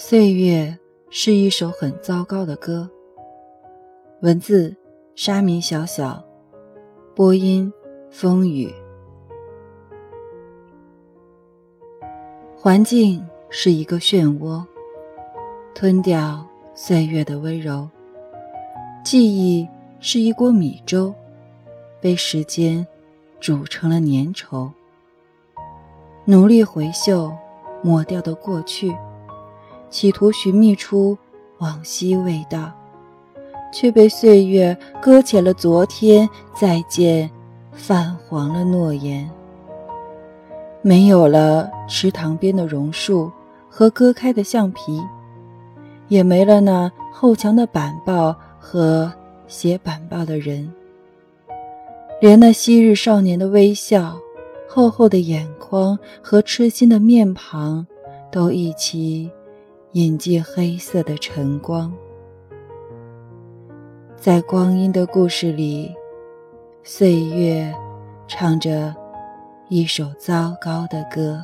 岁月是一首很糟糕的歌。文字：沙弥小小，播音：风雨。环境是一个漩涡，吞掉岁月的温柔。记忆是一锅米粥，被时间煮成了粘稠。努力回嗅抹掉的过去，企图寻觅出往昔味道，却被岁月搁浅了昨天，再见泛黄了诺言。没有了池塘边的榕树和割开的橡皮，也没了那厚墙的板报和写板报的人，连那昔日少年的微笑、厚厚的眼眶和痴心的面庞，都一起隐进黑色的晨光。在光阴的故事里，岁月唱着。一首糟糕的歌。